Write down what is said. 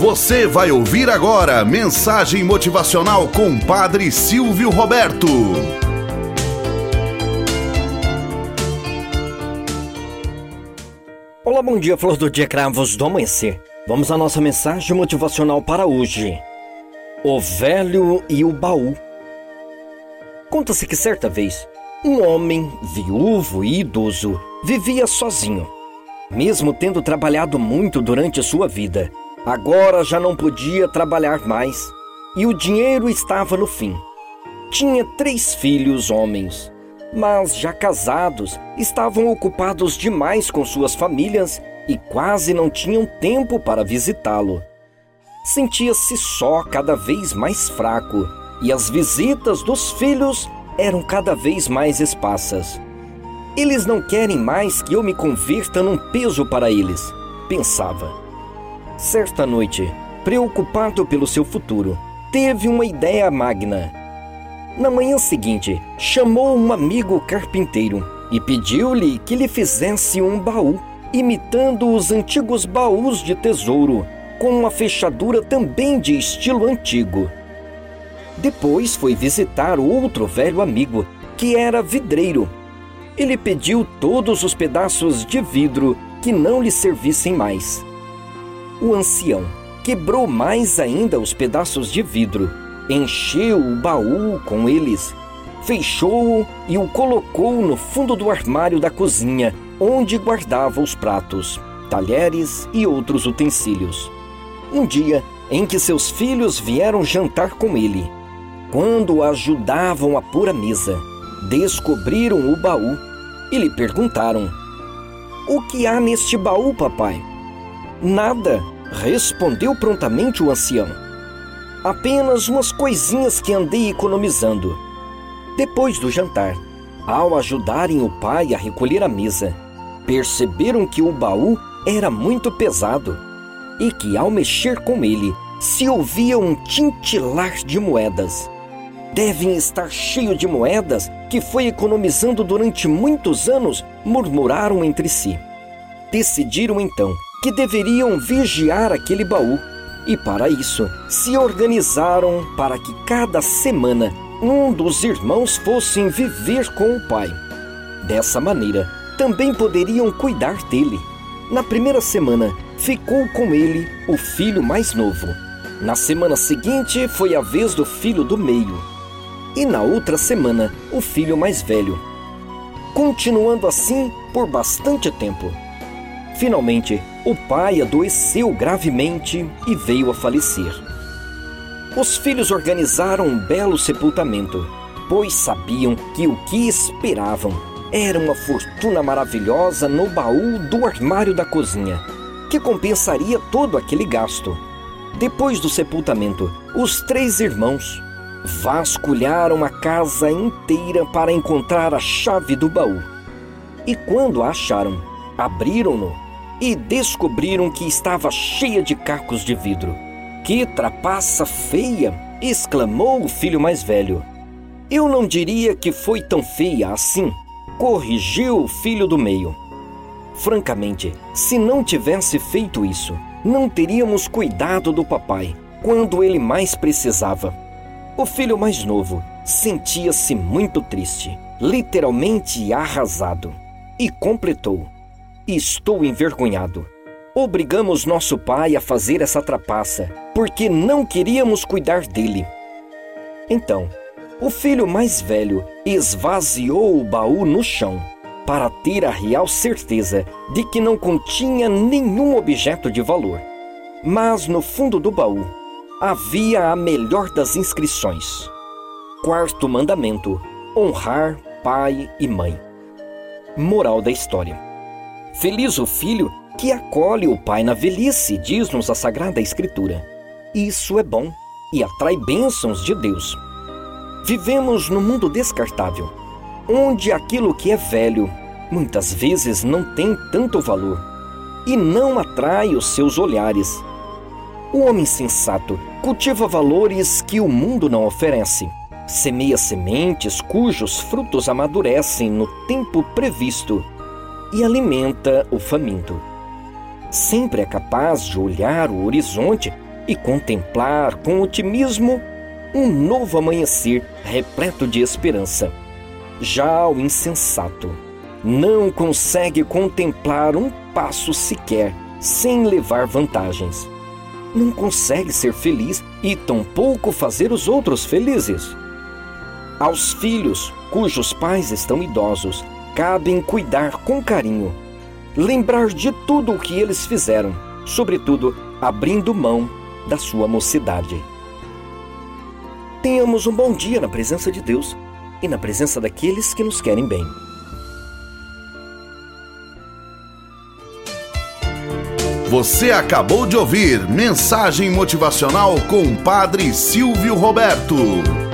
Você vai ouvir agora mensagem motivacional com Padre Silvio Roberto. Olá, bom dia, flor do dia, cravos do amanhecer. Vamos à nossa mensagem motivacional para hoje. O velho e o baú. Conta-se que certa vez, um homem, viúvo e idoso, vivia sozinho. Mesmo tendo trabalhado muito durante sua vida, Agora já não podia trabalhar mais e o dinheiro estava no fim. Tinha três filhos homens, mas já casados, estavam ocupados demais com suas famílias e quase não tinham tempo para visitá-lo. Sentia-se só cada vez mais fraco e as visitas dos filhos eram cada vez mais esparsas. Eles não querem mais que eu me convirta num peso para eles, pensava. Certa noite, preocupado pelo seu futuro, teve uma ideia magna. Na manhã seguinte, chamou um amigo carpinteiro e pediu-lhe que lhe fizesse um baú, imitando os antigos baús de tesouro, com uma fechadura também de estilo antigo. Depois foi visitar outro velho amigo, que era vidreiro. Ele pediu todos os pedaços de vidro que não lhe servissem mais o ancião quebrou mais ainda os pedaços de vidro, encheu o baú com eles, fechou-o e o colocou no fundo do armário da cozinha, onde guardava os pratos, talheres e outros utensílios. Um dia em que seus filhos vieram jantar com ele, quando ajudavam a pôr a mesa, descobriram o baú e lhe perguntaram: O que há neste baú, papai? Nada, respondeu prontamente o ancião. Apenas umas coisinhas que andei economizando. Depois do jantar, ao ajudarem o pai a recolher a mesa, perceberam que o baú era muito pesado e que ao mexer com ele se ouvia um tintilar de moedas. Devem estar cheio de moedas que foi economizando durante muitos anos, murmuraram entre si. Decidiram então que deveriam vigiar aquele baú e, para isso, se organizaram para que cada semana um dos irmãos fossem viver com o pai. Dessa maneira, também poderiam cuidar dele. Na primeira semana, ficou com ele o filho mais novo. Na semana seguinte, foi a vez do filho do meio. E na outra semana, o filho mais velho. Continuando assim por bastante tempo. Finalmente, o pai adoeceu gravemente e veio a falecer. Os filhos organizaram um belo sepultamento, pois sabiam que o que esperavam era uma fortuna maravilhosa no baú do armário da cozinha, que compensaria todo aquele gasto. Depois do sepultamento, os três irmãos vasculharam a casa inteira para encontrar a chave do baú. E quando a acharam, abriram-no e descobriram que estava cheia de cacos de vidro. Que trapaça feia! exclamou o filho mais velho. Eu não diria que foi tão feia assim, corrigiu o filho do meio. Francamente, se não tivesse feito isso, não teríamos cuidado do papai quando ele mais precisava. O filho mais novo sentia-se muito triste, literalmente arrasado, e completou: Estou envergonhado. Obrigamos nosso pai a fazer essa trapaça, porque não queríamos cuidar dele. Então, o filho mais velho esvaziou o baú no chão, para ter a real certeza de que não continha nenhum objeto de valor. Mas no fundo do baú havia a melhor das inscrições. Quarto mandamento: honrar pai e mãe. Moral da história. Feliz o filho que acolhe o pai na velhice, diz-nos a Sagrada Escritura. Isso é bom e atrai bênçãos de Deus. Vivemos num mundo descartável, onde aquilo que é velho muitas vezes não tem tanto valor e não atrai os seus olhares. O homem sensato cultiva valores que o mundo não oferece. Semeia sementes cujos frutos amadurecem no tempo previsto e alimenta o faminto. Sempre é capaz de olhar o horizonte e contemplar com otimismo um novo amanhecer repleto de esperança. Já o insensato não consegue contemplar um passo sequer sem levar vantagens. Não consegue ser feliz e tampouco fazer os outros felizes. Aos filhos cujos pais estão idosos, cabem cuidar com carinho, lembrar de tudo o que eles fizeram, sobretudo abrindo mão da sua mocidade. Tenhamos um bom dia na presença de Deus e na presença daqueles que nos querem bem. Você acabou de ouvir Mensagem Motivacional com o Padre Silvio Roberto.